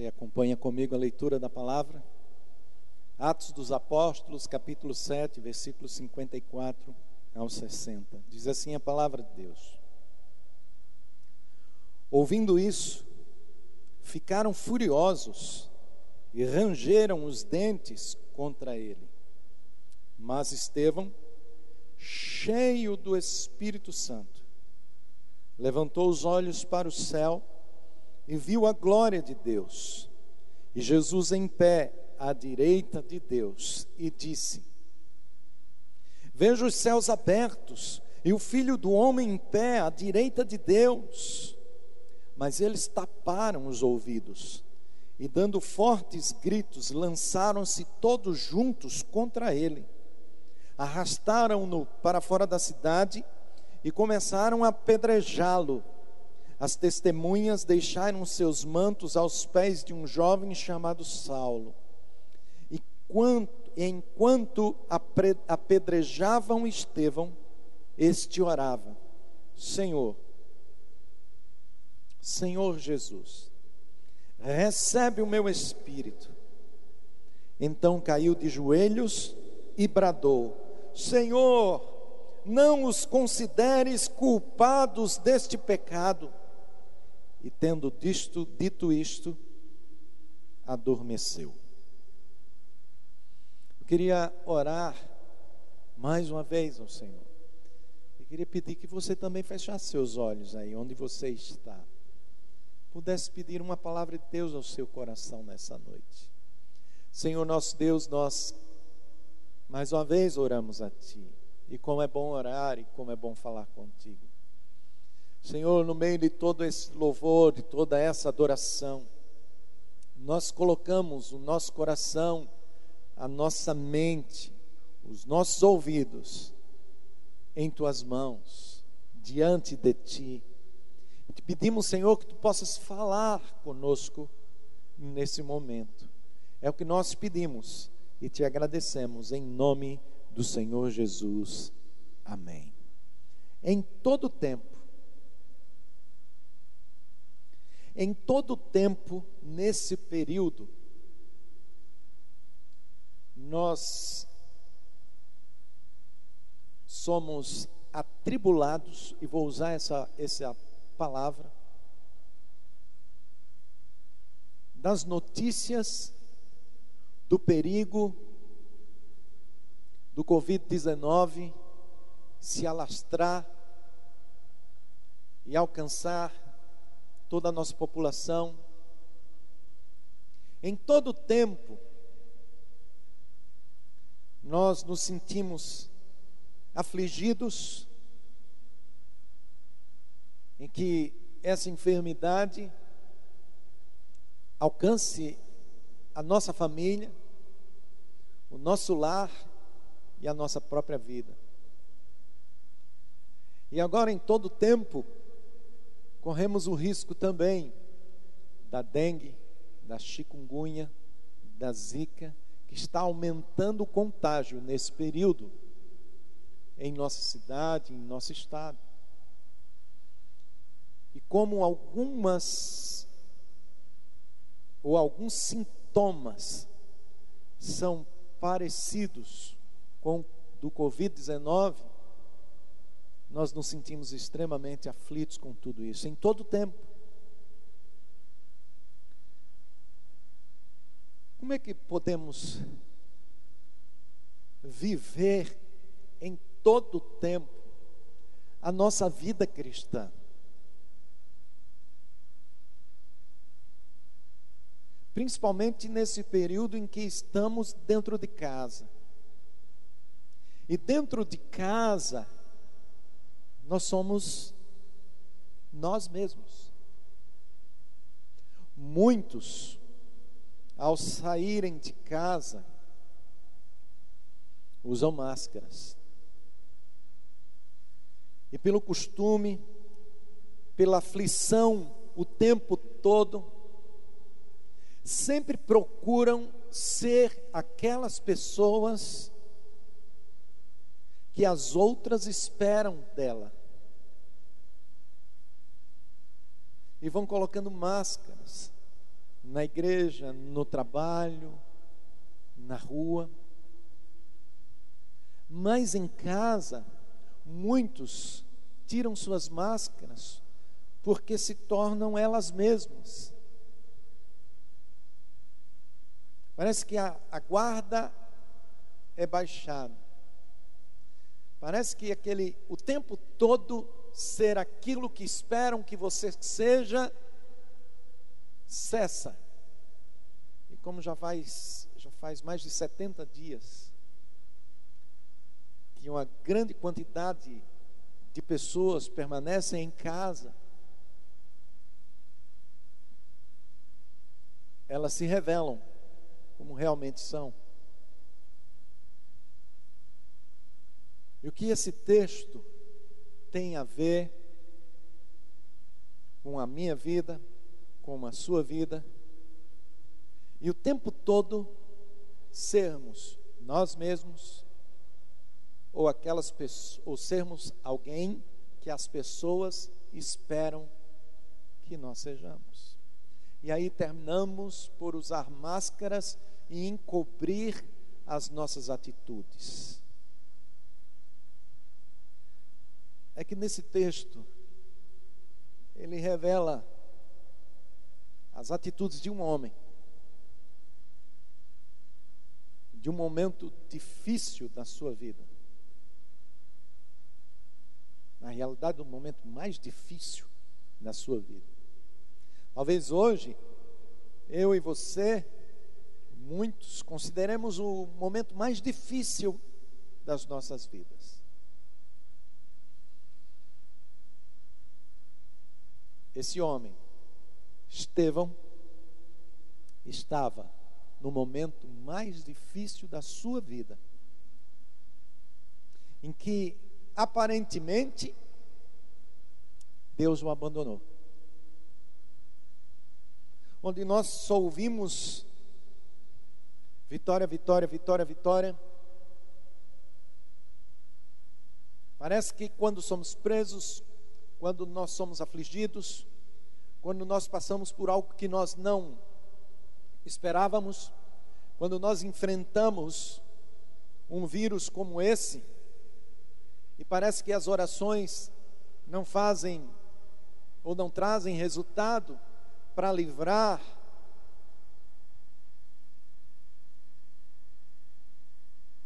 Você acompanha comigo a leitura da palavra? Atos dos Apóstolos, capítulo 7, versículos 54 ao 60. Diz assim a palavra de Deus. Ouvindo isso, ficaram furiosos e rangeram os dentes contra ele. Mas Estevão, cheio do Espírito Santo, levantou os olhos para o céu e viu a glória de Deus, e Jesus em pé à direita de Deus, e disse: Vejo os céus abertos e o filho do homem em pé à direita de Deus. Mas eles taparam os ouvidos e, dando fortes gritos, lançaram-se todos juntos contra ele. Arrastaram-no para fora da cidade e começaram a apedrejá-lo. As testemunhas deixaram seus mantos aos pés de um jovem chamado Saulo. E enquanto apedrejavam Estevão, este orava: Senhor, Senhor Jesus, recebe o meu espírito. Então caiu de joelhos e bradou: Senhor, não os consideres culpados deste pecado. E tendo disto, dito isto, adormeceu. Eu queria orar mais uma vez ao Senhor. Eu queria pedir que você também fechasse seus olhos aí, onde você está. Pudesse pedir uma palavra de Deus ao seu coração nessa noite. Senhor nosso Deus, nós mais uma vez oramos a Ti. E como é bom orar e como é bom falar contigo. Senhor, no meio de todo esse louvor, de toda essa adoração, nós colocamos o nosso coração, a nossa mente, os nossos ouvidos em tuas mãos, diante de ti. Te pedimos, Senhor, que tu possas falar conosco nesse momento. É o que nós pedimos e te agradecemos em nome do Senhor Jesus. Amém. Em todo tempo, em todo tempo, nesse período, nós somos atribulados, e vou usar essa, essa palavra, das notícias do perigo do Covid-19 se alastrar e alcançar toda a nossa população. Em todo tempo, nós nos sentimos afligidos em que essa enfermidade alcance a nossa família, o nosso lar e a nossa própria vida. E agora, em todo tempo, corremos o risco também da dengue, da chikungunya, da zika, que está aumentando o contágio nesse período em nossa cidade, em nosso estado. E como algumas ou alguns sintomas são parecidos com do Covid-19, nós nos sentimos extremamente aflitos com tudo isso, em todo o tempo. Como é que podemos viver em todo o tempo a nossa vida cristã? Principalmente nesse período em que estamos dentro de casa. E dentro de casa, nós somos nós mesmos. Muitos, ao saírem de casa, usam máscaras. E pelo costume, pela aflição o tempo todo, sempre procuram ser aquelas pessoas que as outras esperam dela. E vão colocando máscaras na igreja, no trabalho, na rua. Mas em casa, muitos tiram suas máscaras porque se tornam elas mesmas. Parece que a, a guarda é baixada. Parece que aquele o tempo todo ser aquilo que esperam que você seja cessa. E como já faz já faz mais de 70 dias que uma grande quantidade de pessoas permanecem em casa, elas se revelam como realmente são. E o que esse texto tem a ver com a minha vida, com a sua vida, e o tempo todo sermos nós mesmos ou aquelas pessoas, ou sermos alguém que as pessoas esperam que nós sejamos. E aí terminamos por usar máscaras e encobrir as nossas atitudes. É que nesse texto ele revela as atitudes de um homem de um momento difícil da sua vida na realidade, o momento mais difícil da sua vida. Talvez hoje, eu e você, muitos, consideremos o momento mais difícil das nossas vidas. Esse homem, Estevão, estava no momento mais difícil da sua vida, em que aparentemente, Deus o abandonou. Onde nós só ouvimos vitória, vitória, vitória, vitória. Parece que quando somos presos, quando nós somos afligidos, quando nós passamos por algo que nós não esperávamos, quando nós enfrentamos um vírus como esse, e parece que as orações não fazem ou não trazem resultado para livrar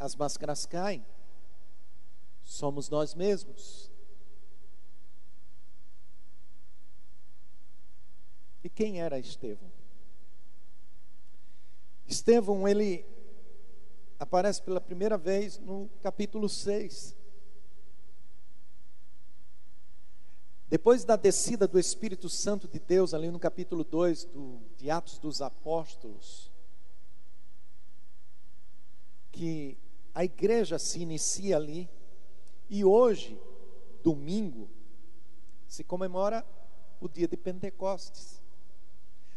as máscaras caem. Somos nós mesmos. E quem era Estevão? Estevão, ele aparece pela primeira vez no capítulo 6. Depois da descida do Espírito Santo de Deus, ali no capítulo 2 do, de Atos dos Apóstolos, que a igreja se inicia ali, e hoje, domingo, se comemora o dia de Pentecostes.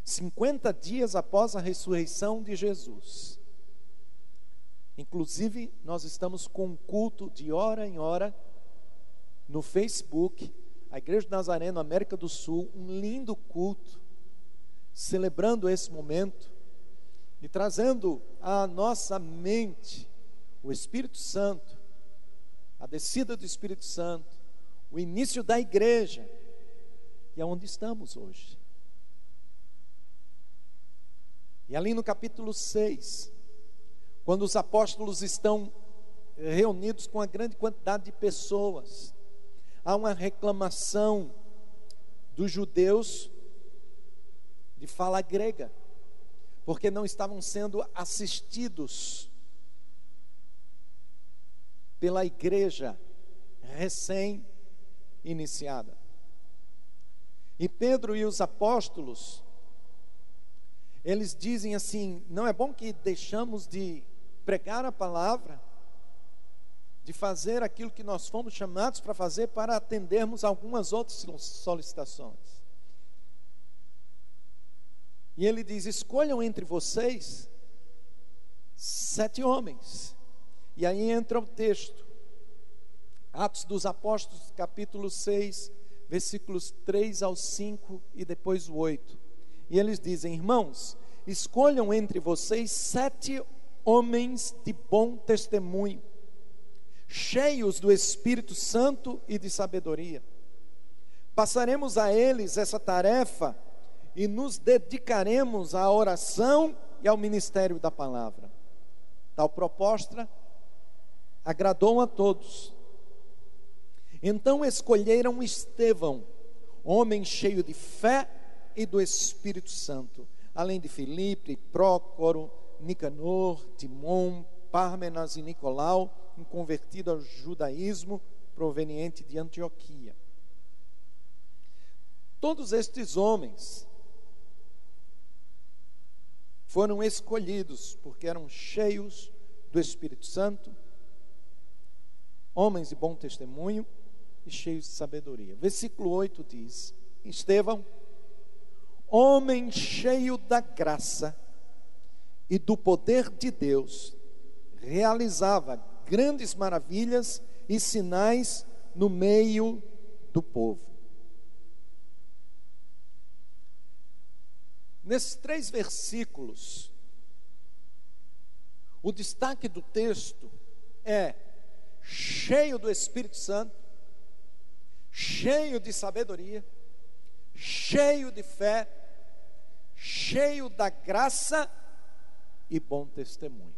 50 dias após a ressurreição de Jesus. Inclusive, nós estamos com um culto de hora em hora no Facebook a Igreja de Nazaré, na América do Sul, um lindo culto, celebrando esse momento e trazendo à nossa mente o Espírito Santo, a descida do Espírito Santo, o início da igreja, e é estamos hoje. E ali no capítulo 6, quando os apóstolos estão reunidos com uma grande quantidade de pessoas, há uma reclamação dos judeus de fala grega, porque não estavam sendo assistidos pela igreja recém-iniciada. E Pedro e os apóstolos, eles dizem assim: não é bom que deixamos de pregar a palavra de fazer aquilo que nós fomos chamados para fazer para atendermos algumas outras solicitações. E ele diz: escolham entre vocês sete homens. E aí entra o texto, Atos dos Apóstolos, capítulo 6, versículos 3 ao 5 e depois o 8. E eles dizem: Irmãos, escolham entre vocês sete homens de bom testemunho, cheios do Espírito Santo e de sabedoria. Passaremos a eles essa tarefa e nos dedicaremos à oração e ao ministério da palavra. Tal proposta agradou a todos. Então escolheram Estevão, homem cheio de fé e do Espírito Santo, além de Filipe, Prócoro, Nicanor, Timon, Pármenas e Nicolau, um convertido ao judaísmo proveniente de Antioquia. Todos estes homens foram escolhidos porque eram cheios do Espírito Santo, homens de bom testemunho e cheios de sabedoria. Versículo 8 diz: Estevão, homem cheio da graça e do poder de Deus, realizava grandes maravilhas e sinais no meio do povo. Nesses três versículos, o destaque do texto é cheio do Espírito Santo, cheio de sabedoria, cheio de fé, cheio da graça e bom testemunho.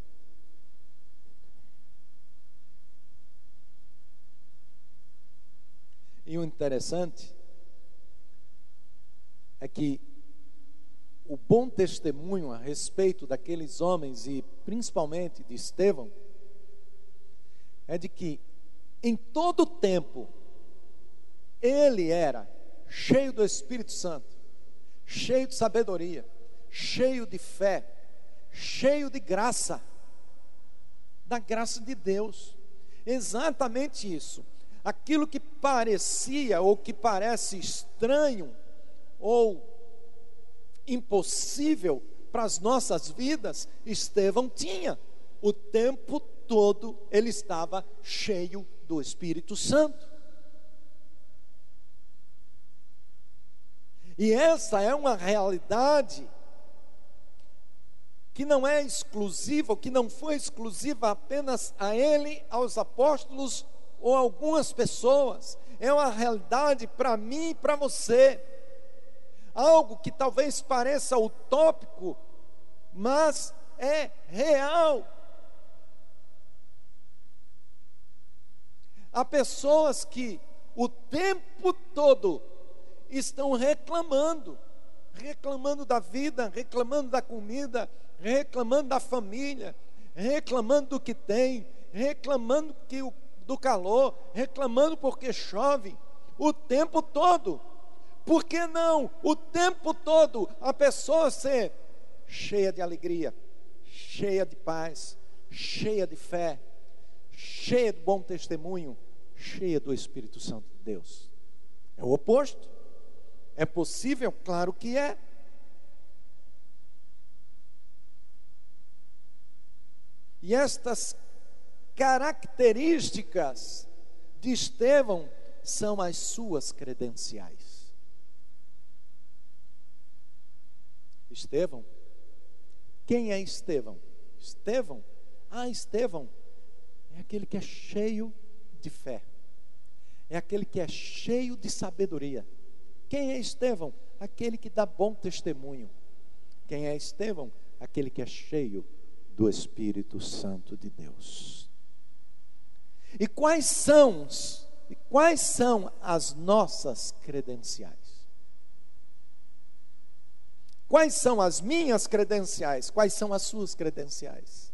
E o interessante é que o bom testemunho a respeito daqueles homens e principalmente de Estevão é de que em todo o tempo ele era cheio do Espírito Santo, cheio de sabedoria, cheio de fé, cheio de graça, da graça de Deus. Exatamente isso. Aquilo que parecia ou que parece estranho ou impossível para as nossas vidas, Estevão tinha. O tempo todo ele estava cheio do Espírito Santo. E essa é uma realidade que não é exclusiva, que não foi exclusiva apenas a ele, aos apóstolos ou algumas pessoas. É uma realidade para mim e para você. Algo que talvez pareça utópico, mas é real. Há pessoas que o tempo todo estão reclamando, reclamando da vida, reclamando da comida, reclamando da família, reclamando do que tem, reclamando que o, do calor, reclamando porque chove, o tempo todo. Por que não o tempo todo a pessoa ser cheia de alegria, cheia de paz, cheia de fé, cheia de bom testemunho, cheia do Espírito Santo de Deus? É o oposto. É possível? Claro que é. E estas características de Estevão são as suas credenciais. Estevão? Quem é Estevão? Estevão? Ah, Estevão é aquele que é cheio de fé, é aquele que é cheio de sabedoria. Quem é Estevão? Aquele que dá bom testemunho. Quem é Estevão? Aquele que é cheio do Espírito Santo de Deus. E quais são, e quais são as nossas credenciais? Quais são as minhas credenciais? Quais são as suas credenciais?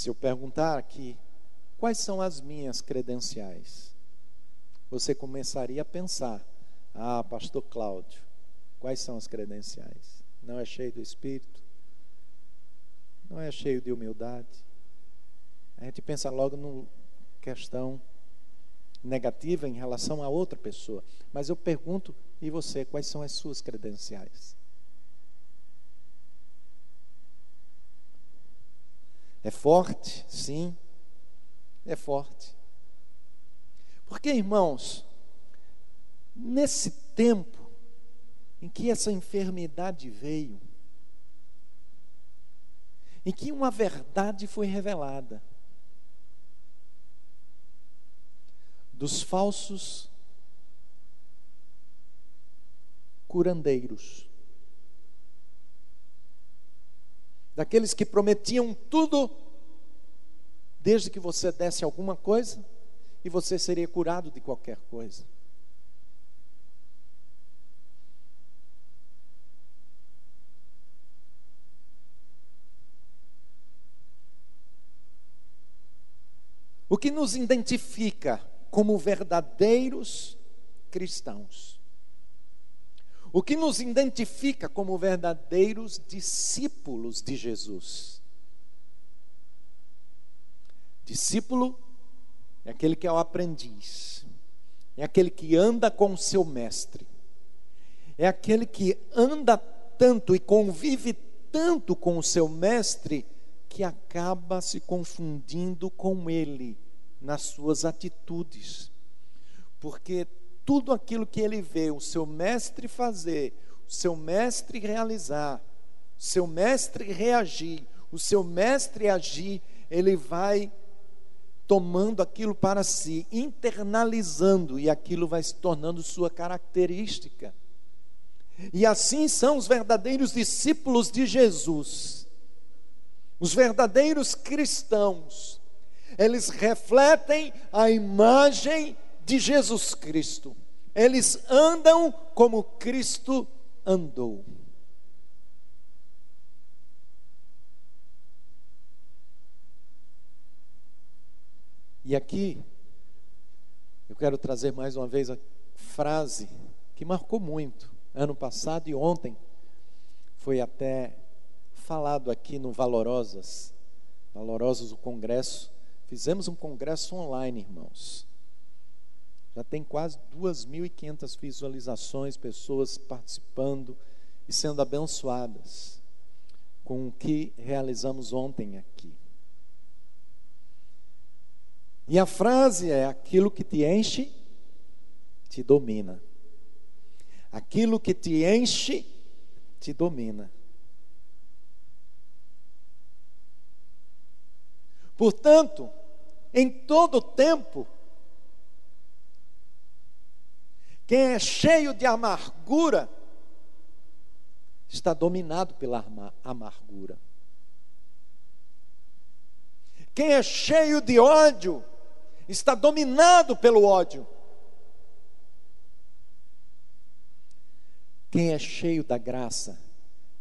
Se eu perguntar aqui, quais são as minhas credenciais? Você começaria a pensar: ah, Pastor Cláudio, quais são as credenciais? Não é cheio do Espírito? Não é cheio de humildade? A gente pensa logo no questão negativa em relação a outra pessoa. Mas eu pergunto, e você, quais são as suas credenciais? É forte, sim, é forte. Porque, irmãos, nesse tempo em que essa enfermidade veio, em que uma verdade foi revelada, dos falsos curandeiros, daqueles que prometiam tudo, desde que você desse alguma coisa, e você seria curado de qualquer coisa. O que nos identifica como verdadeiros cristãos o que nos identifica como verdadeiros discípulos de Jesus. Discípulo é aquele que é o aprendiz, é aquele que anda com o seu mestre, é aquele que anda tanto e convive tanto com o seu mestre que acaba se confundindo com ele nas suas atitudes. Porque tudo aquilo que ele vê o seu mestre fazer, o seu mestre realizar, o seu mestre reagir, o seu mestre agir, ele vai tomando aquilo para si, internalizando, e aquilo vai se tornando sua característica. E assim são os verdadeiros discípulos de Jesus, os verdadeiros cristãos, eles refletem a imagem de Jesus Cristo. Eles andam como Cristo andou. E aqui, eu quero trazer mais uma vez a frase que marcou muito. Ano passado e ontem foi até falado aqui no Valorosas, Valorosas o congresso. Fizemos um congresso online, irmãos. Já tem quase 2.500 visualizações, pessoas participando e sendo abençoadas com o que realizamos ontem aqui. E a frase é: aquilo que te enche, te domina. Aquilo que te enche, te domina. Portanto, em todo tempo, Quem é cheio de amargura está dominado pela amargura. Quem é cheio de ódio está dominado pelo ódio. Quem é cheio da graça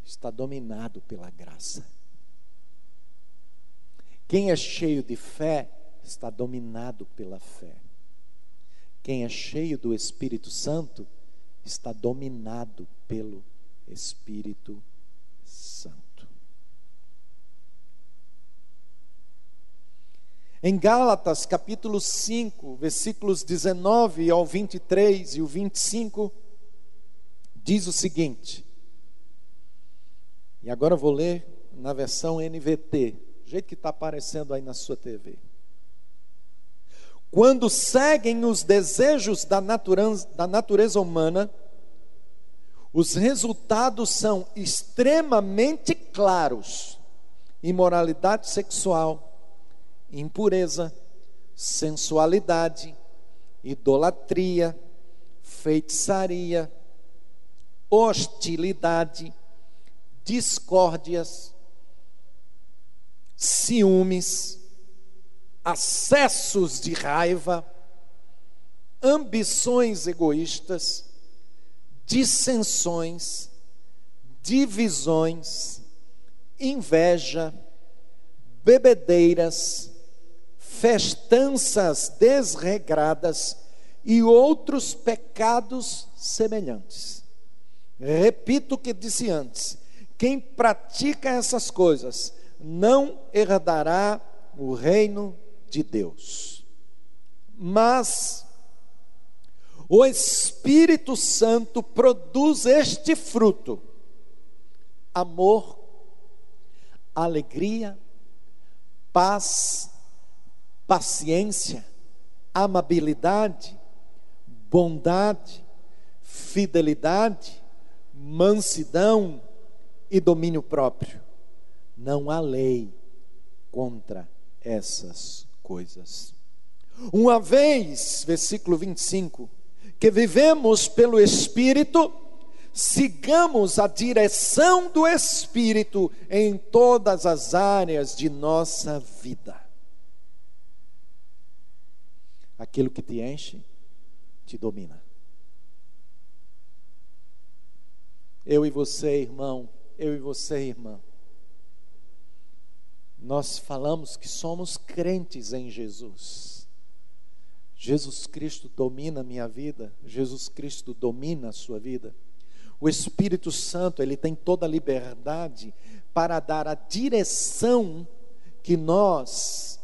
está dominado pela graça. Quem é cheio de fé está dominado pela fé. Quem é cheio do Espírito Santo está dominado pelo Espírito Santo. Em Gálatas, capítulo 5, versículos 19 ao 23 e o 25, diz o seguinte. E agora eu vou ler na versão NVT, jeito que está aparecendo aí na sua TV quando seguem os desejos da natureza, da natureza humana, os resultados são extremamente claros: imoralidade sexual, impureza, sensualidade, idolatria, feitiçaria, hostilidade, discórdias, ciúmes, acessos de raiva, ambições egoístas, dissensões, divisões, inveja, bebedeiras, festanças desregradas e outros pecados semelhantes. Repito o que disse antes: quem pratica essas coisas não herdará o reino de Deus. Mas o Espírito Santo produz este fruto: amor, alegria, paz, paciência, amabilidade, bondade, fidelidade, mansidão e domínio próprio. Não há lei contra essas coisas. Uma vez, versículo 25, que vivemos pelo Espírito, sigamos a direção do Espírito em todas as áreas de nossa vida. Aquilo que te enche, te domina. Eu e você, irmão, eu e você, irmã, nós falamos que somos crentes em Jesus. Jesus Cristo domina a minha vida, Jesus Cristo domina a sua vida. O Espírito Santo, ele tem toda a liberdade para dar a direção que nós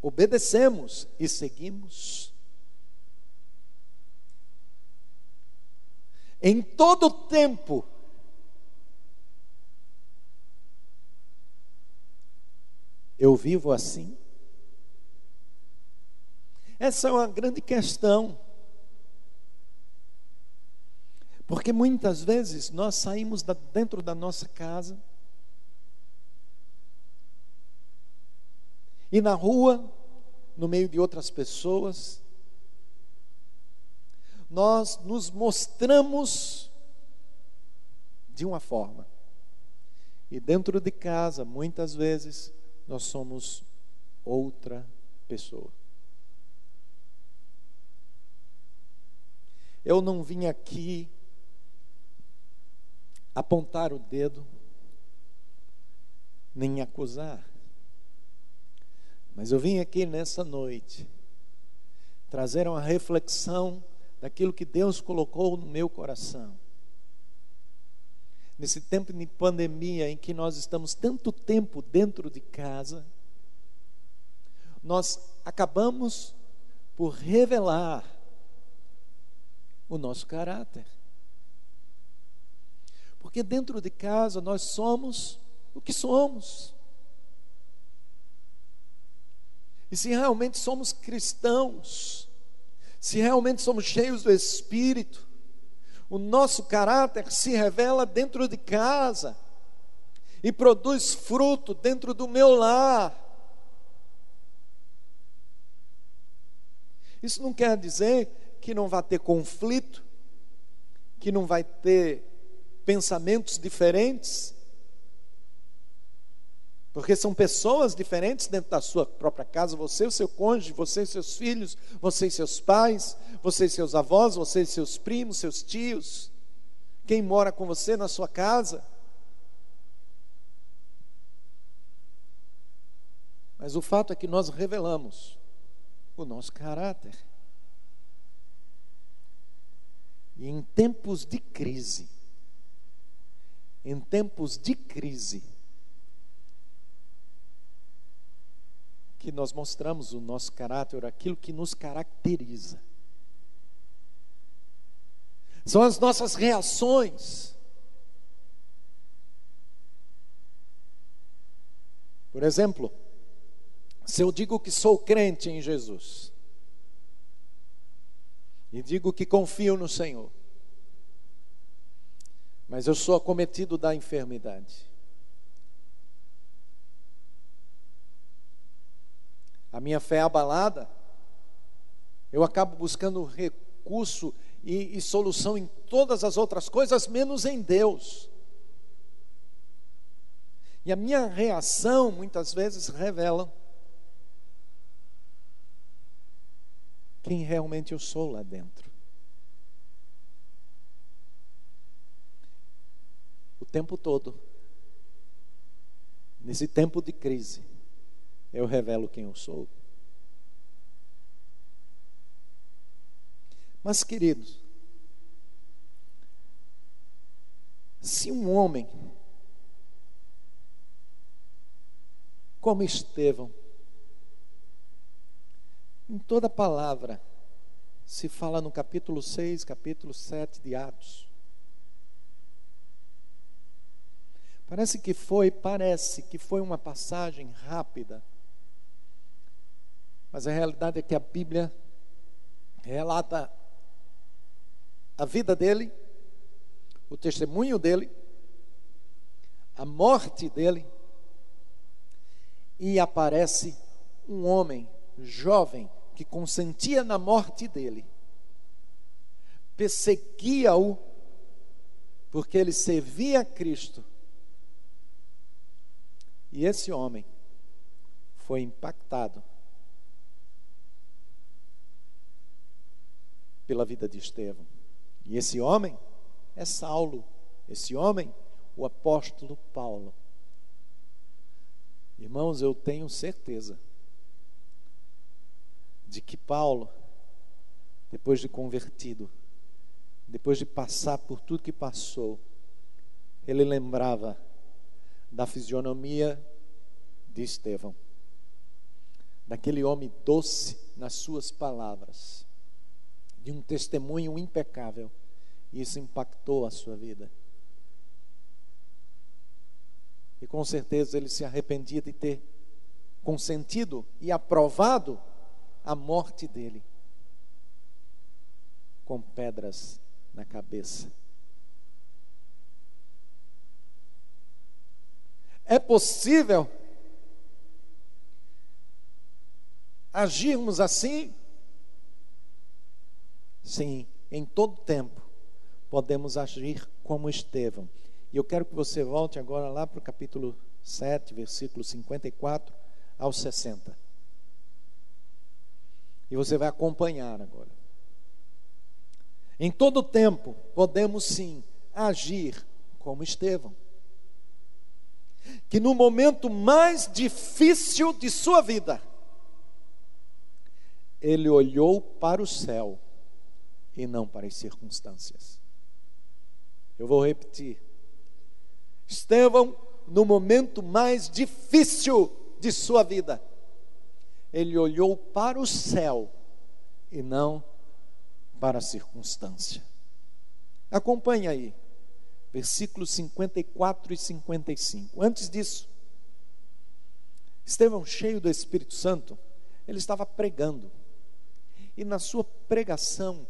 obedecemos e seguimos. Em todo tempo, eu vivo assim? Essa é uma grande questão. Porque muitas vezes nós saímos da, dentro da nossa casa e na rua, no meio de outras pessoas, nós nos mostramos de uma forma. E dentro de casa, muitas vezes, nós somos outra pessoa. Eu não vim aqui apontar o dedo, nem acusar. Mas eu vim aqui nessa noite trazer uma reflexão daquilo que Deus colocou no meu coração. Nesse tempo de pandemia em que nós estamos tanto tempo dentro de casa, nós acabamos por revelar o nosso caráter. Porque dentro de casa nós somos o que somos. E se realmente somos cristãos, se realmente somos cheios do Espírito, o nosso caráter se revela dentro de casa e produz fruto dentro do meu lar. Isso não quer dizer que não vai ter conflito, que não vai ter pensamentos diferentes, porque são pessoas diferentes dentro da sua própria casa, você e o seu cônjuge, você e seus filhos, você e seus pais, você e seus avós, você e seus primos, seus tios, quem mora com você na sua casa. Mas o fato é que nós revelamos o nosso caráter. E em tempos de crise, em tempos de crise, que nós mostramos o nosso caráter, aquilo que nos caracteriza. São as nossas reações. Por exemplo, se eu digo que sou crente em Jesus, e digo que confio no Senhor, mas eu sou acometido da enfermidade. A minha fé é abalada, eu acabo buscando recurso e, e solução em todas as outras coisas, menos em Deus. E a minha reação muitas vezes revela quem realmente eu sou lá dentro. o tempo todo. Nesse tempo de crise, eu revelo quem eu sou. Mas, queridos, se um homem como Estevão, em toda palavra, se fala no capítulo 6, capítulo 7 de Atos, Parece que foi, parece que foi uma passagem rápida, Mas a realidade é que a Bíblia relata a vida dele, o testemunho dele, a morte dele, e aparece um homem jovem que consentia na morte dele, perseguia-o, porque ele servia a Cristo. E esse homem foi impactado pela vida de Estevão. E esse homem é Saulo, esse homem, o apóstolo Paulo. Irmãos, eu tenho certeza de que Paulo, depois de convertido, depois de passar por tudo que passou, ele lembrava da fisionomia de Estevão, daquele homem doce nas suas palavras, de um testemunho impecável, e isso impactou a sua vida. E com certeza ele se arrependia de ter consentido e aprovado a morte dele com pedras na cabeça. É possível agirmos assim? Sim, em todo tempo podemos agir como Estevão. E eu quero que você volte agora lá para o capítulo 7, versículo 54 ao 60. E você vai acompanhar agora. Em todo tempo, podemos sim agir como Estevão. Que no momento mais difícil de sua vida, ele olhou para o céu e não para as circunstâncias. Eu vou repetir. Estevão, no momento mais difícil de sua vida, ele olhou para o céu e não para a circunstância. Acompanhe aí, versículos 54 e 55. Antes disso, Estevão, cheio do Espírito Santo, ele estava pregando. E na sua pregação,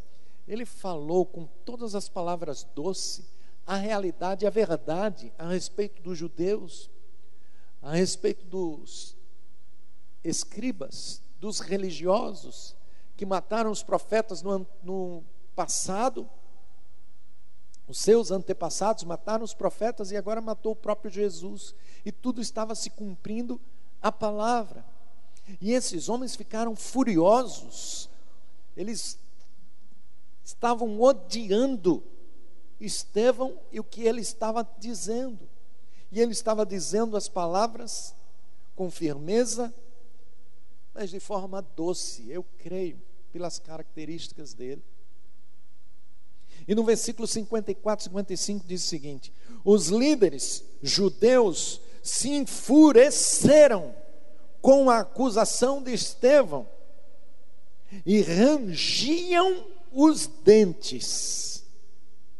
ele falou com todas as palavras doces a realidade a verdade a respeito dos judeus, a respeito dos escribas, dos religiosos que mataram os profetas no, no passado, os seus antepassados mataram os profetas e agora matou o próprio Jesus, e tudo estava se cumprindo a palavra. E esses homens ficaram furiosos, eles estavam odiando Estevão e o que ele estava dizendo. E ele estava dizendo as palavras com firmeza, mas de forma doce, eu creio, pelas características dele. E no versículo 54, 55 diz o seguinte: Os líderes judeus se enfureceram com a acusação de Estevão e rangiam os dentes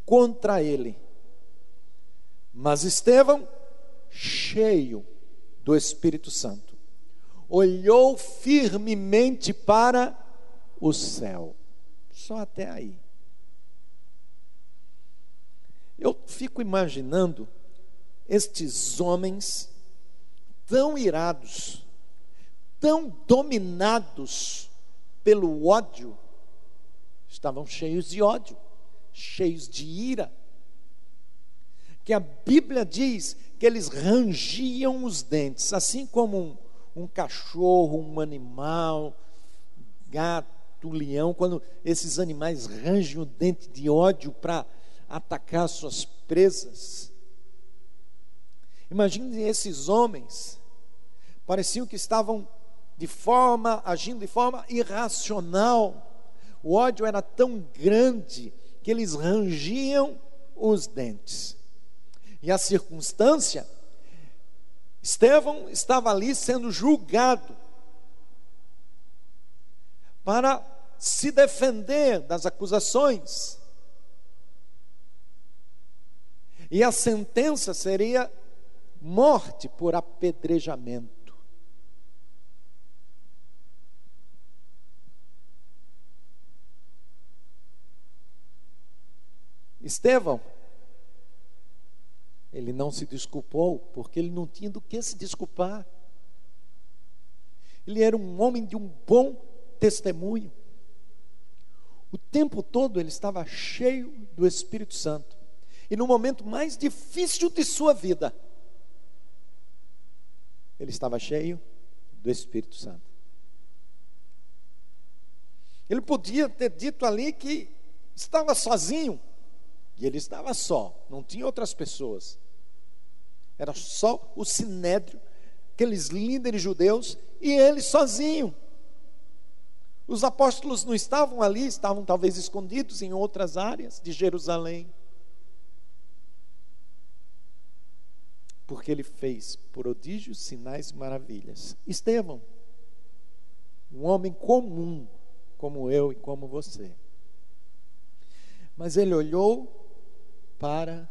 contra ele. Mas Estevão, cheio do Espírito Santo, olhou firmemente para o céu. Só até aí. Eu fico imaginando estes homens tão irados, tão dominados pelo ódio, estavam cheios de ódio, cheios de ira, que a Bíblia diz que eles rangiam os dentes, assim como um, um cachorro, um animal, gato, leão, quando esses animais rangem o dente de ódio para atacar suas presas. Imagine esses homens, pareciam que estavam de forma, agindo de forma irracional. O ódio era tão grande que eles rangiam os dentes. E a circunstância Estevão estava ali sendo julgado para se defender das acusações. E a sentença seria morte por apedrejamento. Estevão, ele não se desculpou, porque ele não tinha do que se desculpar. Ele era um homem de um bom testemunho. O tempo todo ele estava cheio do Espírito Santo. E no momento mais difícil de sua vida, ele estava cheio do Espírito Santo. Ele podia ter dito ali que estava sozinho, e ele estava só, não tinha outras pessoas. Era só o sinédrio, aqueles líderes judeus e ele sozinho. Os apóstolos não estavam ali, estavam talvez escondidos em outras áreas de Jerusalém. Porque ele fez prodígios, sinais e maravilhas. Estevão, um homem comum, como eu e como você. Mas ele olhou para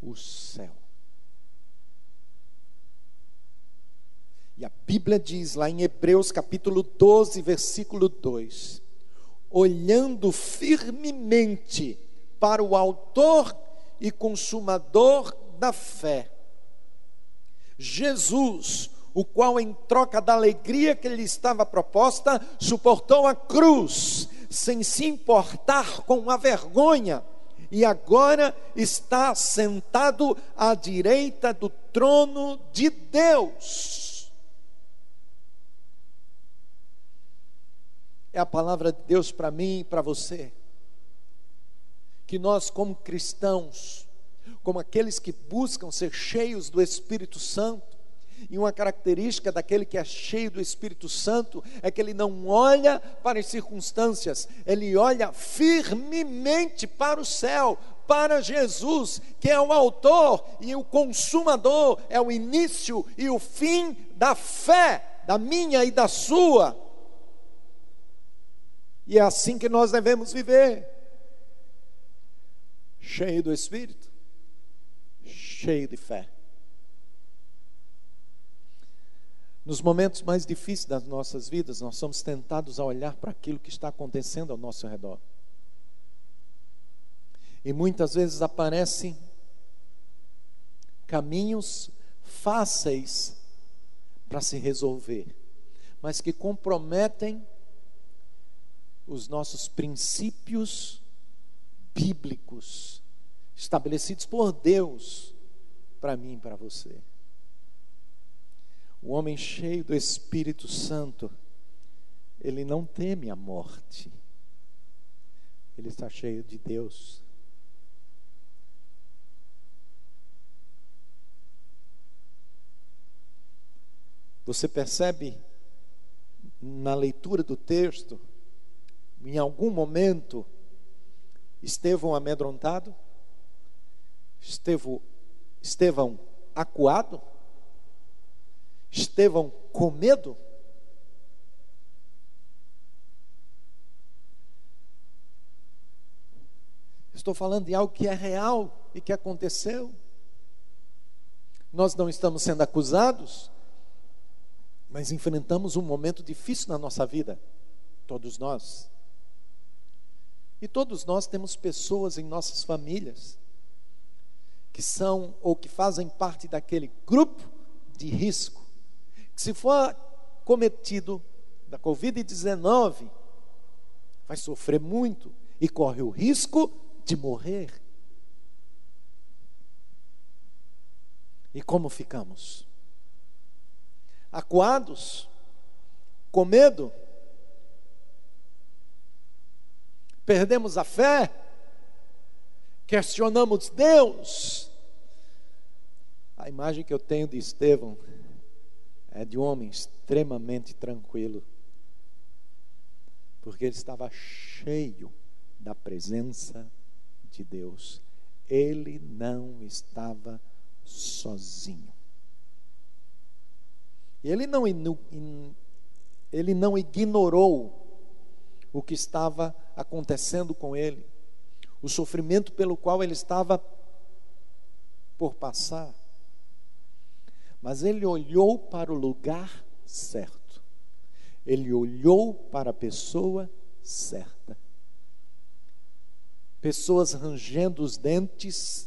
o céu. E a Bíblia diz lá em Hebreus capítulo 12, versículo 2: olhando firmemente para o Autor e Consumador da fé, Jesus, o qual, em troca da alegria que lhe estava proposta, suportou a cruz, sem se importar com a vergonha, e agora está sentado à direita do trono de Deus. é a palavra de Deus para mim e para você. Que nós, como cristãos, como aqueles que buscam ser cheios do Espírito Santo, e uma característica daquele que é cheio do Espírito Santo é que ele não olha para as circunstâncias, ele olha firmemente para o céu, para Jesus, que é o autor e o consumador, é o início e o fim da fé, da minha e da sua. E é assim que nós devemos viver. Cheio do Espírito, cheio de fé. Nos momentos mais difíceis das nossas vidas, nós somos tentados a olhar para aquilo que está acontecendo ao nosso redor. E muitas vezes aparecem caminhos fáceis para se resolver, mas que comprometem os nossos princípios bíblicos estabelecidos por Deus para mim e para você. O homem cheio do Espírito Santo, ele não teme a morte. Ele está cheio de Deus. Você percebe na leitura do texto em algum momento, Estevão amedrontado? Estevão, Estevão acuado? Estevão com medo? Estou falando de algo que é real e que aconteceu. Nós não estamos sendo acusados, mas enfrentamos um momento difícil na nossa vida, todos nós. E todos nós temos pessoas em nossas famílias que são ou que fazem parte daquele grupo de risco, se for cometido da Covid-19, vai sofrer muito e corre o risco de morrer. E como ficamos? Acuados? Com medo? perdemos a fé, questionamos Deus. A imagem que eu tenho de Estevão é de um homem extremamente tranquilo, porque ele estava cheio da presença de Deus. Ele não estava sozinho. Ele não, ele não ignorou o que estava acontecendo com ele, o sofrimento pelo qual ele estava por passar. Mas ele olhou para o lugar certo, ele olhou para a pessoa certa. pessoas rangendo os dentes,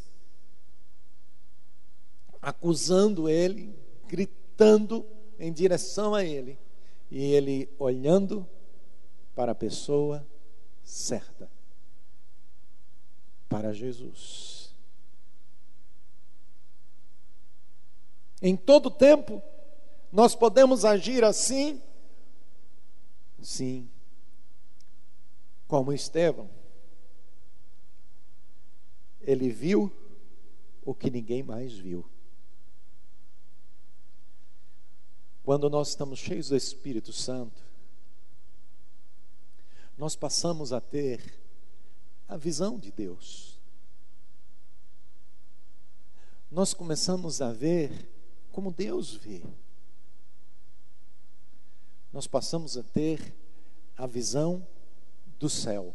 acusando ele, gritando em direção a ele, e ele olhando para a pessoa certa, para Jesus. Em todo tempo, nós podemos agir assim? Sim, como Estevão. Ele viu o que ninguém mais viu. Quando nós estamos cheios do Espírito Santo, nós passamos a ter a visão de Deus. Nós começamos a ver como Deus vê. Nós passamos a ter a visão do céu.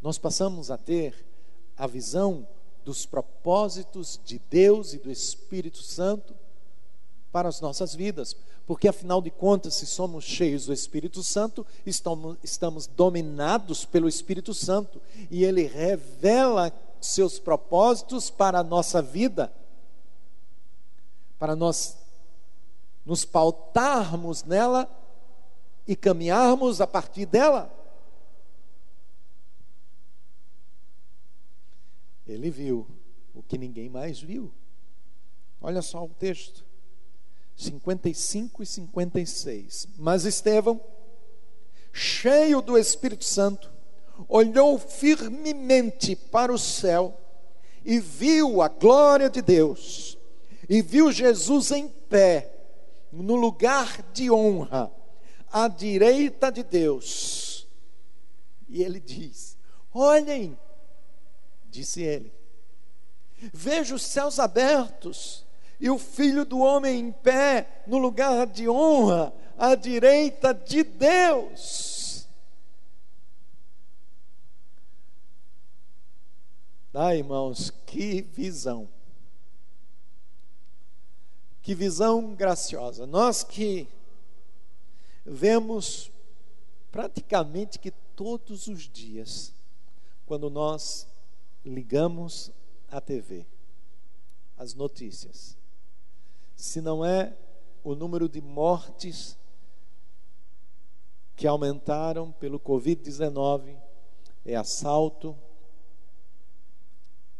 Nós passamos a ter a visão dos propósitos de Deus e do Espírito Santo para as nossas vidas. Porque, afinal de contas, se somos cheios do Espírito Santo, estamos, estamos dominados pelo Espírito Santo e ele revela seus propósitos para a nossa vida, para nós nos pautarmos nela e caminharmos a partir dela. Ele viu o que ninguém mais viu. Olha só o texto. 55 e 56. Mas Estevão, cheio do Espírito Santo, olhou firmemente para o céu e viu a glória de Deus, e viu Jesus em pé, no lugar de honra, à direita de Deus. E ele diz: Olhem, disse ele, vejo os céus abertos e o filho do homem em pé no lugar de honra à direita de Deus. Ah, irmãos, que visão. Que visão graciosa. Nós que vemos praticamente que todos os dias, quando nós ligamos a TV, as notícias, se não é o número de mortes que aumentaram pelo Covid-19, é assalto,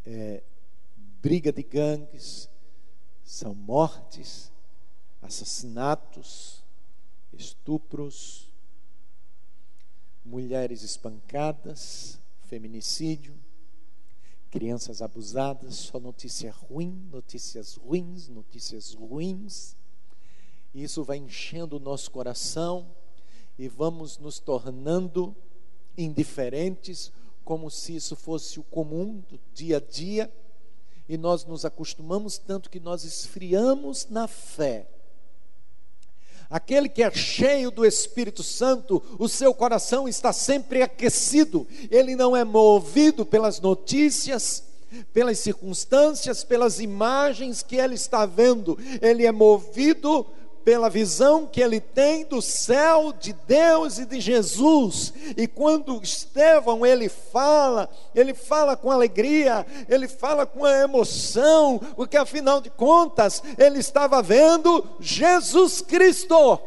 é briga de gangues, são mortes, assassinatos, estupros, mulheres espancadas, feminicídio crianças abusadas, só notícia ruim, notícias ruins, notícias ruins. Isso vai enchendo o nosso coração e vamos nos tornando indiferentes, como se isso fosse o comum do dia a dia, e nós nos acostumamos tanto que nós esfriamos na fé. Aquele que é cheio do Espírito Santo, o seu coração está sempre aquecido, ele não é movido pelas notícias, pelas circunstâncias, pelas imagens que ele está vendo, ele é movido pela visão que ele tem do céu, de Deus e de Jesus. E quando Estevão ele fala, ele fala com alegria, ele fala com a emoção, porque afinal de contas ele estava vendo Jesus Cristo.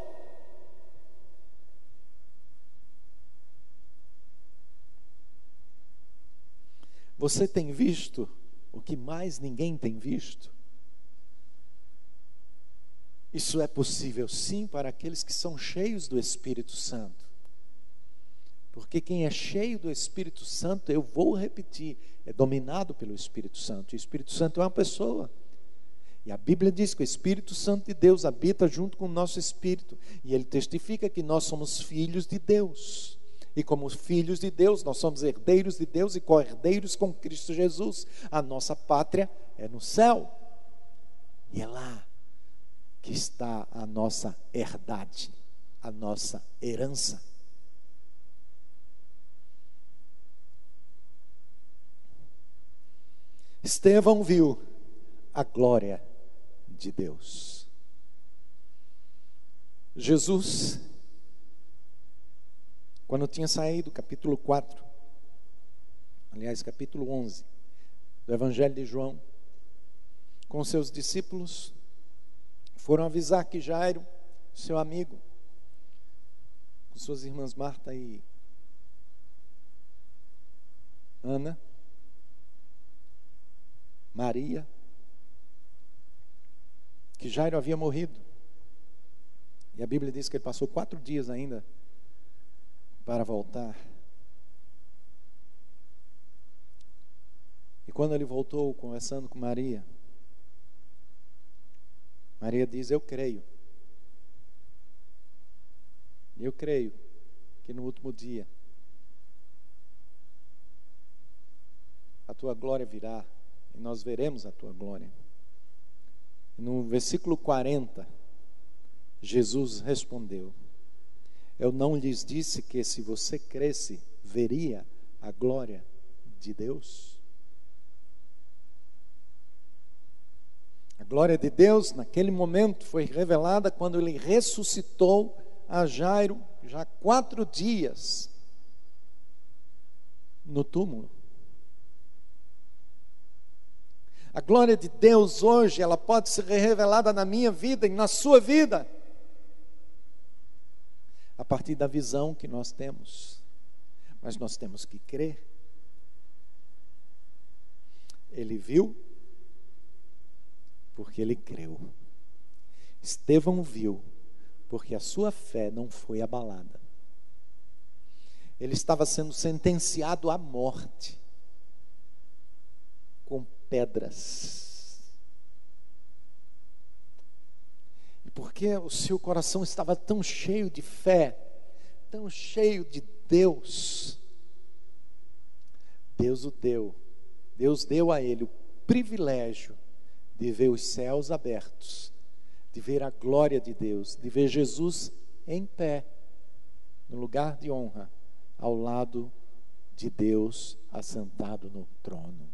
Você tem visto o que mais ninguém tem visto? Isso é possível sim para aqueles que são cheios do Espírito Santo. Porque quem é cheio do Espírito Santo, eu vou repetir, é dominado pelo Espírito Santo. E o Espírito Santo é uma pessoa. E a Bíblia diz que o Espírito Santo de Deus habita junto com o nosso espírito. E ele testifica que nós somos filhos de Deus. E como filhos de Deus, nós somos herdeiros de Deus e co-herdeiros com Cristo Jesus. A nossa pátria é no céu. E é lá que está a nossa herdade, a nossa herança. Estevão viu a glória de Deus. Jesus, quando tinha saído, capítulo 4, aliás, capítulo 11 do Evangelho de João, com seus discípulos, foram avisar que Jairo, seu amigo, com suas irmãs Marta e Ana, Maria, que Jairo havia morrido. E a Bíblia diz que ele passou quatro dias ainda para voltar. E quando ele voltou conversando com Maria, Maria diz: Eu creio. Eu creio que no último dia a tua glória virá e nós veremos a tua glória. No versículo 40, Jesus respondeu: Eu não lhes disse que se você cresce, veria a glória de Deus? A glória de Deus, naquele momento, foi revelada quando ele ressuscitou a Jairo, já quatro dias no túmulo. A glória de Deus hoje, ela pode ser revelada na minha vida e na sua vida, a partir da visão que nós temos. Mas nós temos que crer. Ele viu, porque ele creu. Estevão viu, porque a sua fé não foi abalada. Ele estava sendo sentenciado à morte com pedras. E porque o seu coração estava tão cheio de fé, tão cheio de Deus, Deus o deu, Deus deu a ele o privilégio de ver os céus abertos, de ver a glória de Deus, de ver Jesus em pé, no lugar de honra, ao lado de Deus assentado no trono.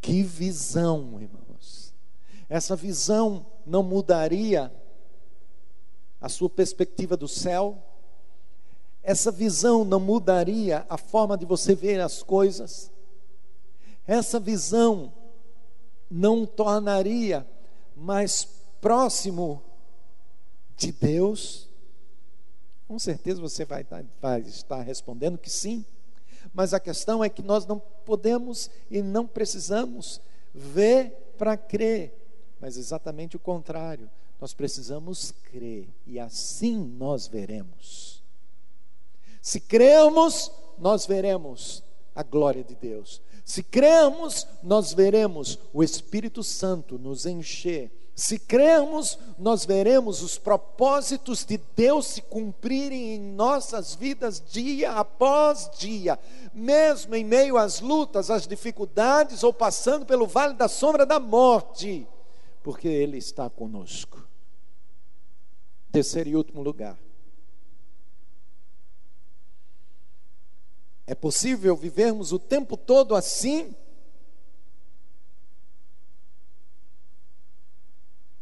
Que visão, irmãos. Essa visão não mudaria a sua perspectiva do céu. Essa visão não mudaria a forma de você ver as coisas. Essa visão não tornaria mais próximo de Deus. Com certeza você vai, vai estar respondendo que sim. Mas a questão é que nós não podemos e não precisamos ver para crer, mas exatamente o contrário. Nós precisamos crer e assim nós veremos. Se cremos, nós veremos a glória de Deus. Se cremos, nós veremos o Espírito Santo nos encher se crermos, nós veremos os propósitos de Deus se cumprirem em nossas vidas dia após dia, mesmo em meio às lutas, às dificuldades ou passando pelo vale da sombra da morte, porque Ele está conosco. Terceiro e último lugar. É possível vivermos o tempo todo assim?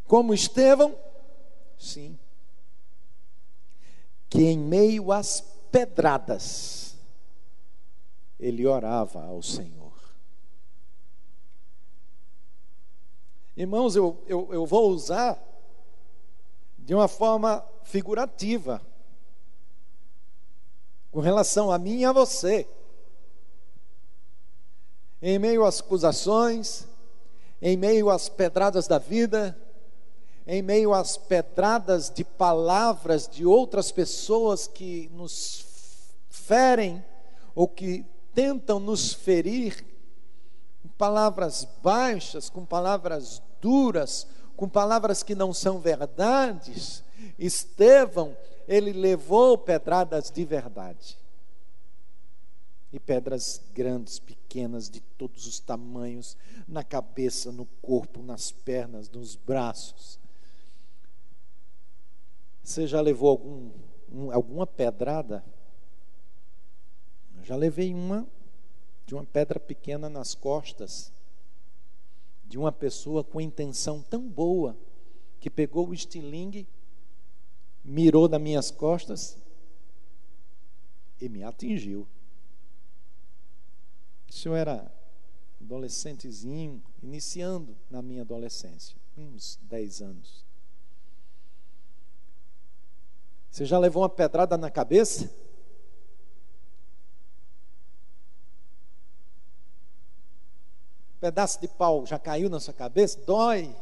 Como Estevão? Sim. Que em meio às pedradas, ele orava ao Senhor. Irmãos, eu, eu, eu vou usar de uma forma figurativa, com relação a mim e a você. Em meio às acusações, em meio às pedradas da vida, em meio às pedradas de palavras de outras pessoas que nos ferem ou que tentam nos ferir, com palavras baixas, com palavras duras, com palavras que não são verdades, Estevão, ele levou pedradas de verdade. E pedras grandes, pequenas, de todos os tamanhos, na cabeça, no corpo, nas pernas, nos braços. Você já levou algum, um, alguma pedrada? Eu já levei uma de uma pedra pequena nas costas de uma pessoa com intenção tão boa que pegou o estilingue, mirou nas minhas costas e me atingiu. Isso eu era adolescentezinho, iniciando na minha adolescência, uns 10 anos. Você já levou uma pedrada na cabeça? Um pedaço de pau já caiu na sua cabeça? Dói.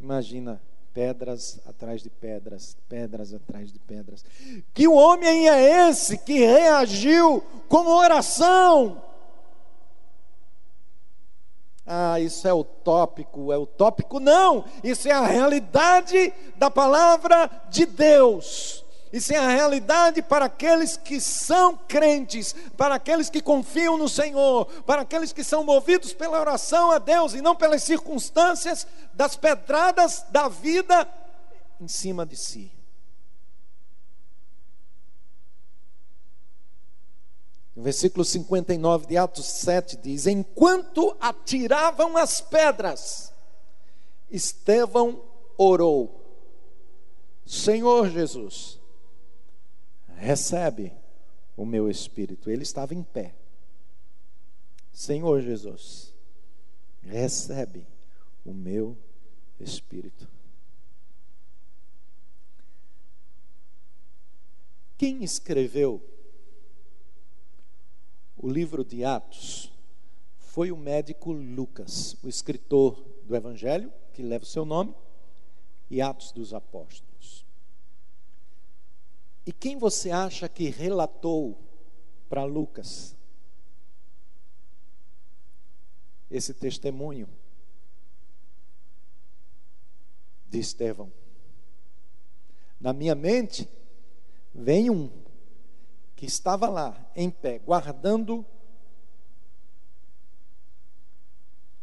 Imagina pedras atrás de pedras, pedras atrás de pedras. Que homem é esse que reagiu com oração? Ah, isso é utópico, é utópico. Não, isso é a realidade da palavra de Deus. Isso é a realidade para aqueles que são crentes, para aqueles que confiam no Senhor, para aqueles que são movidos pela oração a Deus e não pelas circunstâncias das pedradas da vida em cima de si. O versículo 59 de Atos 7 diz: Enquanto atiravam as pedras, Estevão orou: Senhor Jesus, recebe o meu espírito. Ele estava em pé. Senhor Jesus, recebe o meu espírito. Quem escreveu o livro de Atos foi o médico Lucas, o escritor do Evangelho, que leva o seu nome, e Atos dos Apóstolos. E quem você acha que relatou para Lucas esse testemunho de Estevão? Na minha mente, vem um que estava lá, em pé, guardando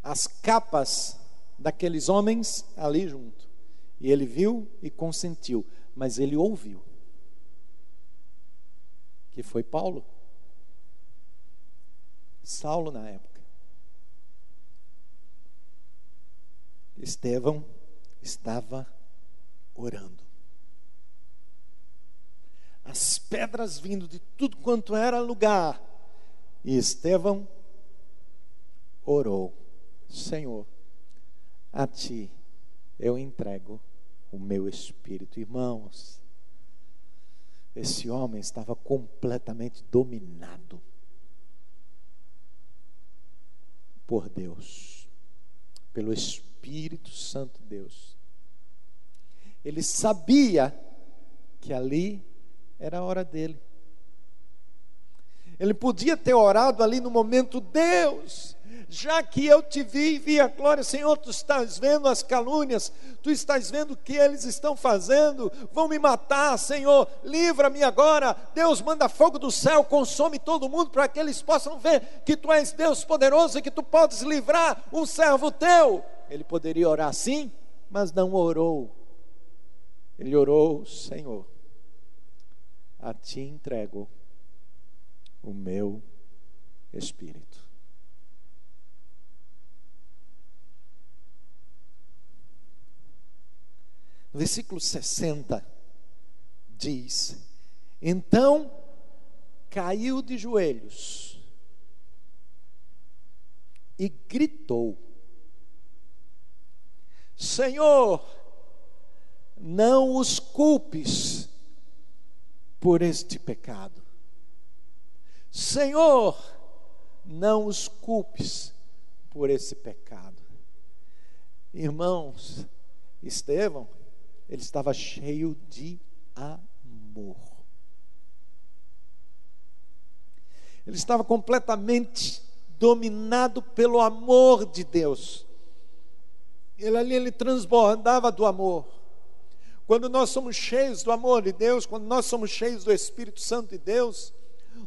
as capas daqueles homens ali junto. E ele viu e consentiu, mas ele ouviu que foi Paulo. Saulo na época. Estevão estava orando. As pedras vindo de tudo quanto era lugar. E Estevão orou: Senhor, a ti eu entrego o meu espírito. Irmãos, esse homem estava completamente dominado por Deus, pelo Espírito Santo de Deus. Ele sabia que ali era a hora dele. Ele podia ter orado ali no momento, Deus, já que eu te vi e vi a glória, Senhor, tu estás vendo as calúnias, tu estás vendo o que eles estão fazendo, vão me matar, Senhor, livra-me agora. Deus manda fogo do céu, consome todo mundo para que eles possam ver que tu és Deus poderoso e que tu podes livrar um servo teu. Ele poderia orar assim, mas não orou. Ele orou, Senhor, a ti entrego o meu espírito. No versículo 60 diz: Então caiu de joelhos e gritou: Senhor, não os culpes por este pecado. Senhor, não os culpes por esse pecado. Irmãos, Estevão ele estava cheio de amor. Ele estava completamente dominado pelo amor de Deus. Ele ali ele transbordava do amor. Quando nós somos cheios do amor de Deus, quando nós somos cheios do Espírito Santo de Deus,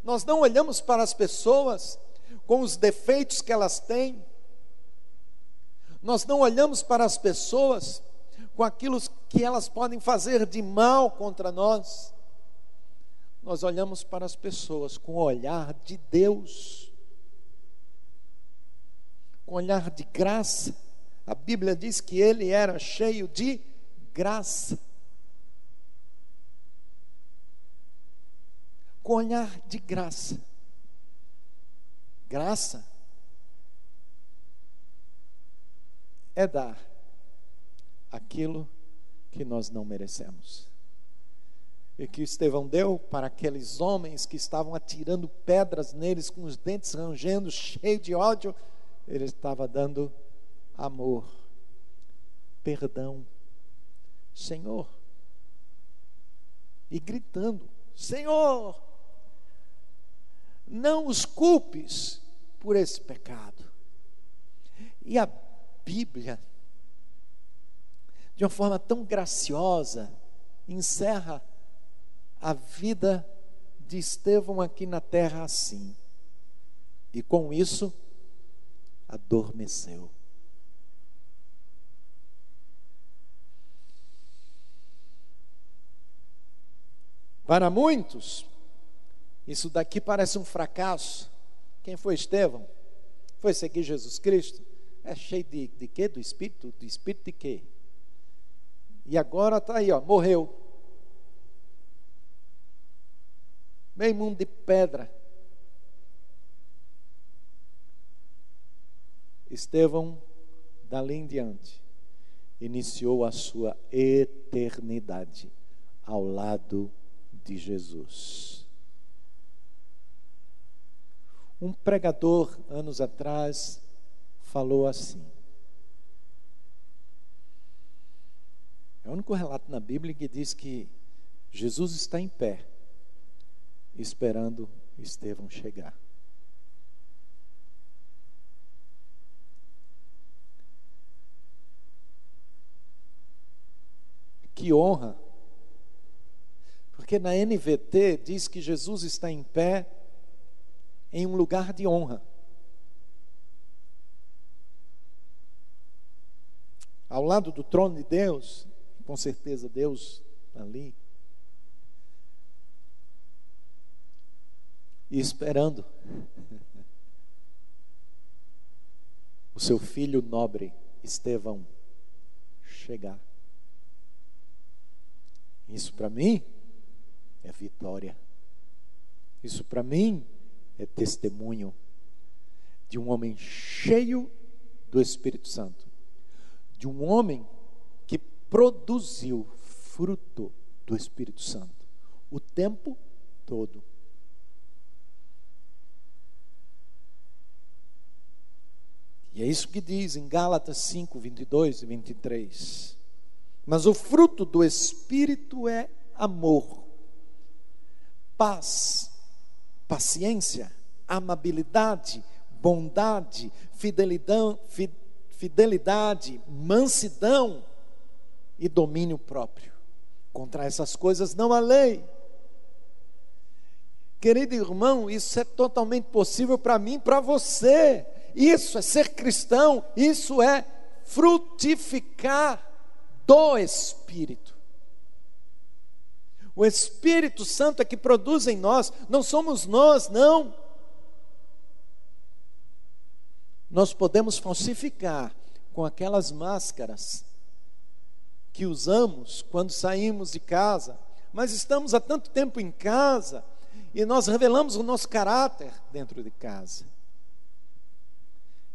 nós não olhamos para as pessoas com os defeitos que elas têm. Nós não olhamos para as pessoas com aquilo que elas podem fazer de mal contra nós, nós olhamos para as pessoas com o olhar de Deus, com olhar de graça. A Bíblia diz que ele era cheio de graça. Com olhar de graça. Graça é dar aquilo que nós não merecemos. E que Estevão deu para aqueles homens que estavam atirando pedras neles com os dentes rangendo, cheio de ódio, ele estava dando amor, perdão. Senhor, e gritando: Senhor, não os culpes por esse pecado. E a Bíblia, de uma forma tão graciosa, encerra a vida de Estevão aqui na terra assim. E com isso, adormeceu. Para muitos, isso daqui parece um fracasso. Quem foi Estevão? Foi seguir Jesus Cristo? É cheio de, de quê? Do Espírito? Do Espírito de quê? E agora está aí, ó, morreu. Meio mundo de pedra. Estevão, dali em diante, iniciou a sua eternidade ao lado de Jesus. Um pregador, anos atrás, falou assim. É o único relato na Bíblia que diz que Jesus está em pé, esperando Estevão chegar. Que honra porque na NVT diz que Jesus está em pé em um lugar de honra. Ao lado do trono de Deus, com certeza Deus está ali. E esperando o seu filho nobre, Estevão, chegar. Isso para mim é vitória. Isso para mim é testemunho de um homem cheio do Espírito Santo, de um homem produziu fruto do Espírito Santo o tempo todo. E é isso que diz em Gálatas 5, 22 e 23. Mas o fruto do Espírito é amor paz, paciência, amabilidade, bondade, fidelidade, fidelidade, mansidão e domínio próprio. Contra essas coisas não há lei. Querido irmão, isso é totalmente possível para mim, para você. Isso é ser cristão, isso é frutificar do Espírito. O Espírito Santo é que produz em nós, não somos nós, não. Nós podemos falsificar com aquelas máscaras que usamos quando saímos de casa, mas estamos há tanto tempo em casa e nós revelamos o nosso caráter dentro de casa.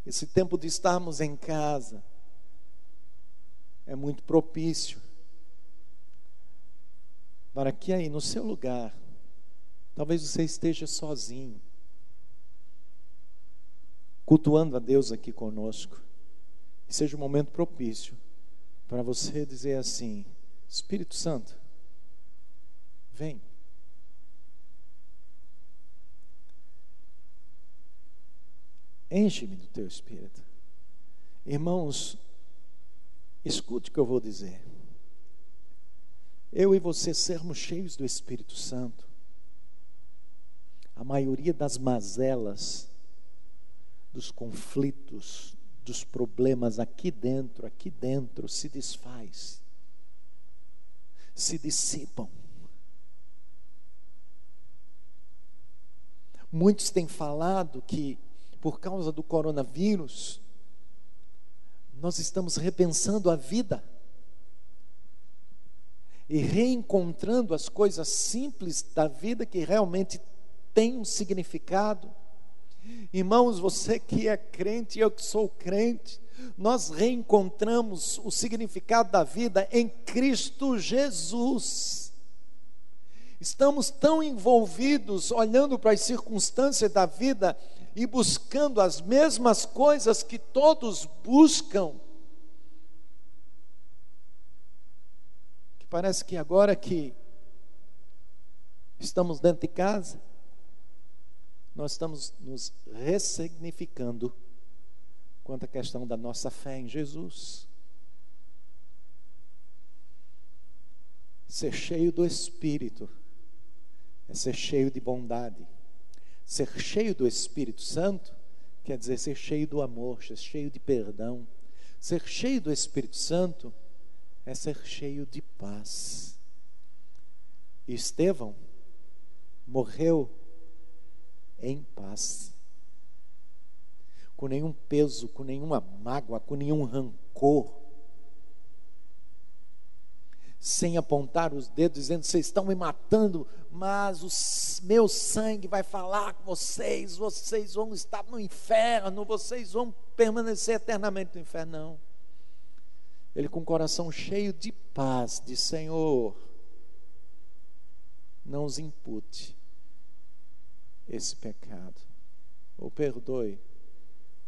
Esse tempo de estarmos em casa é muito propício para que aí no seu lugar, talvez você esteja sozinho, cultuando a Deus aqui conosco, e seja um momento propício para você dizer assim: Espírito Santo, vem. Enche-me do teu espírito. Irmãos, escute o que eu vou dizer eu e você sermos cheios do Espírito Santo, a maioria das mazelas, dos conflitos, dos problemas aqui dentro, aqui dentro, se desfaz, se dissipam. Muitos têm falado que, por causa do coronavírus, nós estamos repensando a vida e reencontrando as coisas simples da vida que realmente têm um significado Irmãos, você que é crente, eu que sou crente, nós reencontramos o significado da vida em Cristo Jesus. Estamos tão envolvidos olhando para as circunstâncias da vida e buscando as mesmas coisas que todos buscam. Que parece que agora que estamos dentro de casa, nós estamos nos ressignificando quanto à questão da nossa fé em Jesus. Ser cheio do Espírito é ser cheio de bondade. Ser cheio do Espírito Santo quer dizer ser cheio do amor, ser cheio de perdão. Ser cheio do Espírito Santo é ser cheio de paz. Estevão morreu em paz, com nenhum peso, com nenhuma mágoa, com nenhum rancor, sem apontar os dedos, dizendo: vocês estão me matando, mas o meu sangue vai falar com vocês, vocês vão estar no inferno, vocês vão permanecer eternamente no inferno. Não. Ele com o coração cheio de paz, de Senhor, não os impute esse pecado, ou perdoe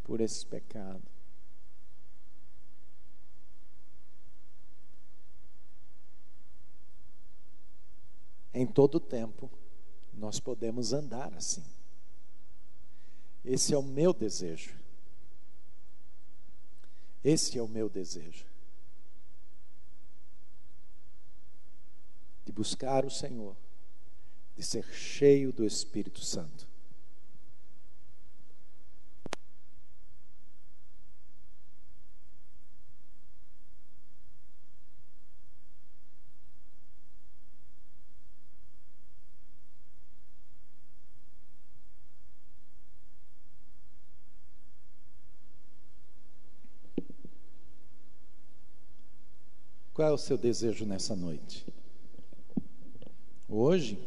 por esse pecado. Em todo tempo, nós podemos andar assim. Esse é o meu desejo. Esse é o meu desejo. De buscar o Senhor de ser cheio do Espírito Santo. Qual é o seu desejo nessa noite? Hoje,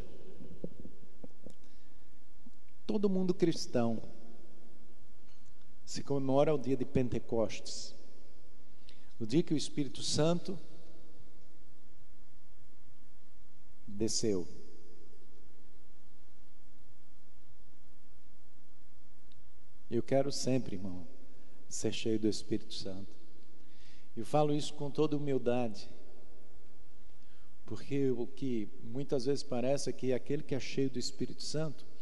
todo mundo cristão se comemora o dia de Pentecostes, o dia que o Espírito Santo desceu. Eu quero sempre, irmão, ser cheio do Espírito Santo. Eu falo isso com toda humildade, porque o que muitas vezes parece é que aquele que é cheio do Espírito Santo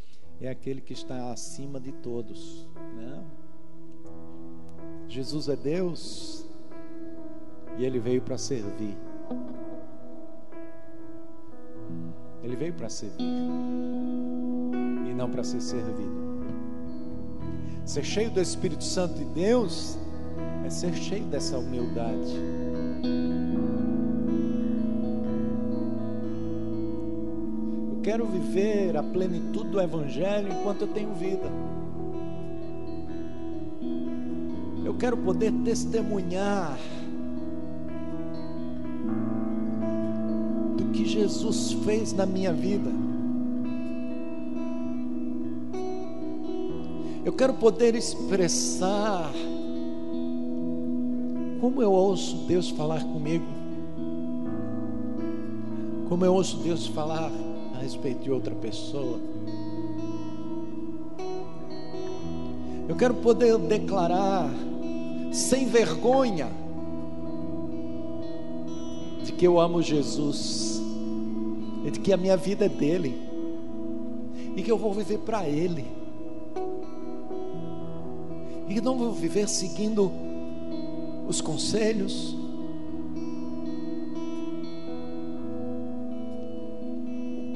é aquele que está acima de todos. Né? Jesus é Deus e ele veio para servir. Ele veio para servir e não para ser servido. Ser cheio do Espírito Santo de Deus é ser cheio dessa humildade. Quero viver a plenitude do Evangelho enquanto eu tenho vida. Eu quero poder testemunhar do que Jesus fez na minha vida. Eu quero poder expressar como eu ouço Deus falar comigo, como eu ouço Deus falar respeito de outra pessoa. Eu quero poder declarar sem vergonha de que eu amo Jesus e de que a minha vida é dele e que eu vou viver para ele. E que não vou viver seguindo os conselhos,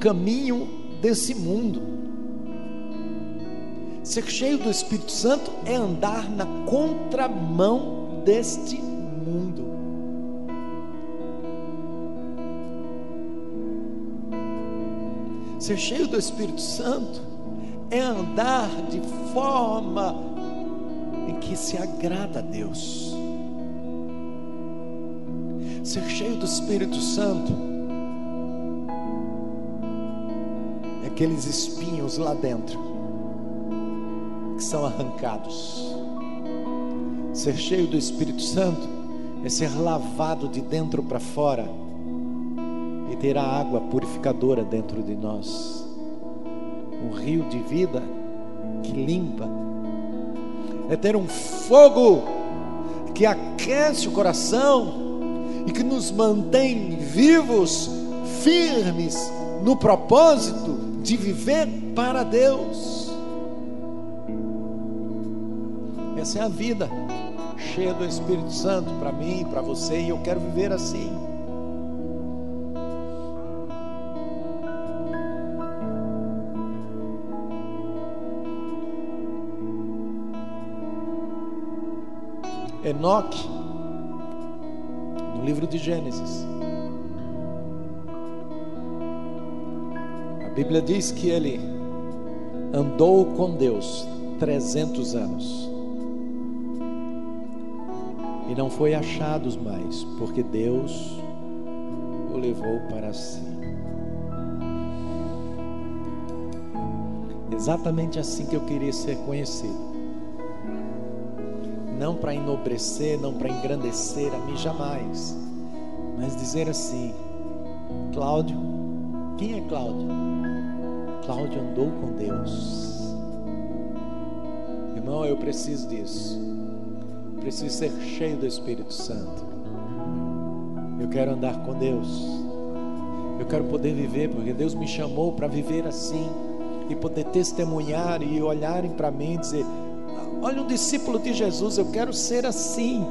caminho desse mundo. Ser cheio do Espírito Santo é andar na contramão deste mundo. Ser cheio do Espírito Santo é andar de forma em que se agrada a Deus. Ser cheio do Espírito Santo aqueles espinhos lá dentro, que são arrancados. Ser cheio do Espírito Santo é ser lavado de dentro para fora e ter a água purificadora dentro de nós. Um rio de vida que limpa. É ter um fogo que aquece o coração e que nos mantém vivos, firmes no propósito de viver para Deus. Essa é a vida cheia do Espírito Santo para mim, para você, e eu quero viver assim. Enoque, no livro de Gênesis. Bíblia diz que ele andou com Deus 300 anos e não foi achado mais, porque Deus o levou para si. Exatamente assim que eu queria ser conhecido não para enobrecer, não para engrandecer a mim jamais, mas dizer assim: Cláudio, quem é Cláudio? Cláudio andou com Deus. Irmão, eu preciso disso. Preciso ser cheio do Espírito Santo. Eu quero andar com Deus. Eu quero poder viver, porque Deus me chamou para viver assim e poder testemunhar e olharem para mim e dizer: Olha, um discípulo de Jesus, eu quero ser assim,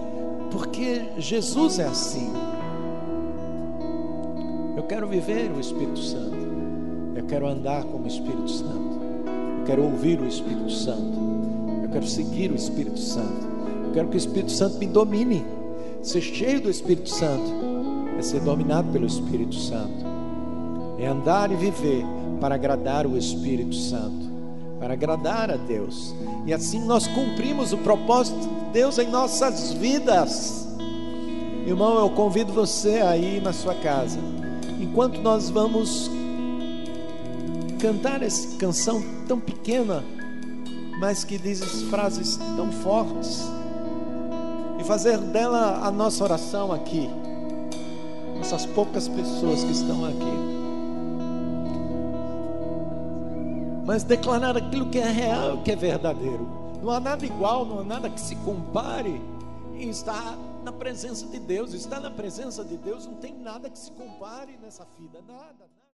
porque Jesus é assim. Eu quero viver o Espírito Santo, eu quero andar como o Espírito Santo, eu quero ouvir o Espírito Santo, eu quero seguir o Espírito Santo, eu quero que o Espírito Santo me domine. Ser cheio do Espírito Santo é ser dominado pelo Espírito Santo, é andar e viver para agradar o Espírito Santo para agradar a Deus. E assim nós cumprimos o propósito de Deus em nossas vidas. Irmão, eu convido você aí na sua casa, enquanto nós vamos cantar essa canção tão pequena, mas que diz frases tão fortes, e fazer dela a nossa oração aqui, nossas poucas pessoas que estão aqui. mas declarar aquilo que é real, que é verdadeiro. Não há nada igual, não há nada que se compare em estar na presença de Deus. Estar na presença de Deus não tem nada que se compare nessa vida, nada.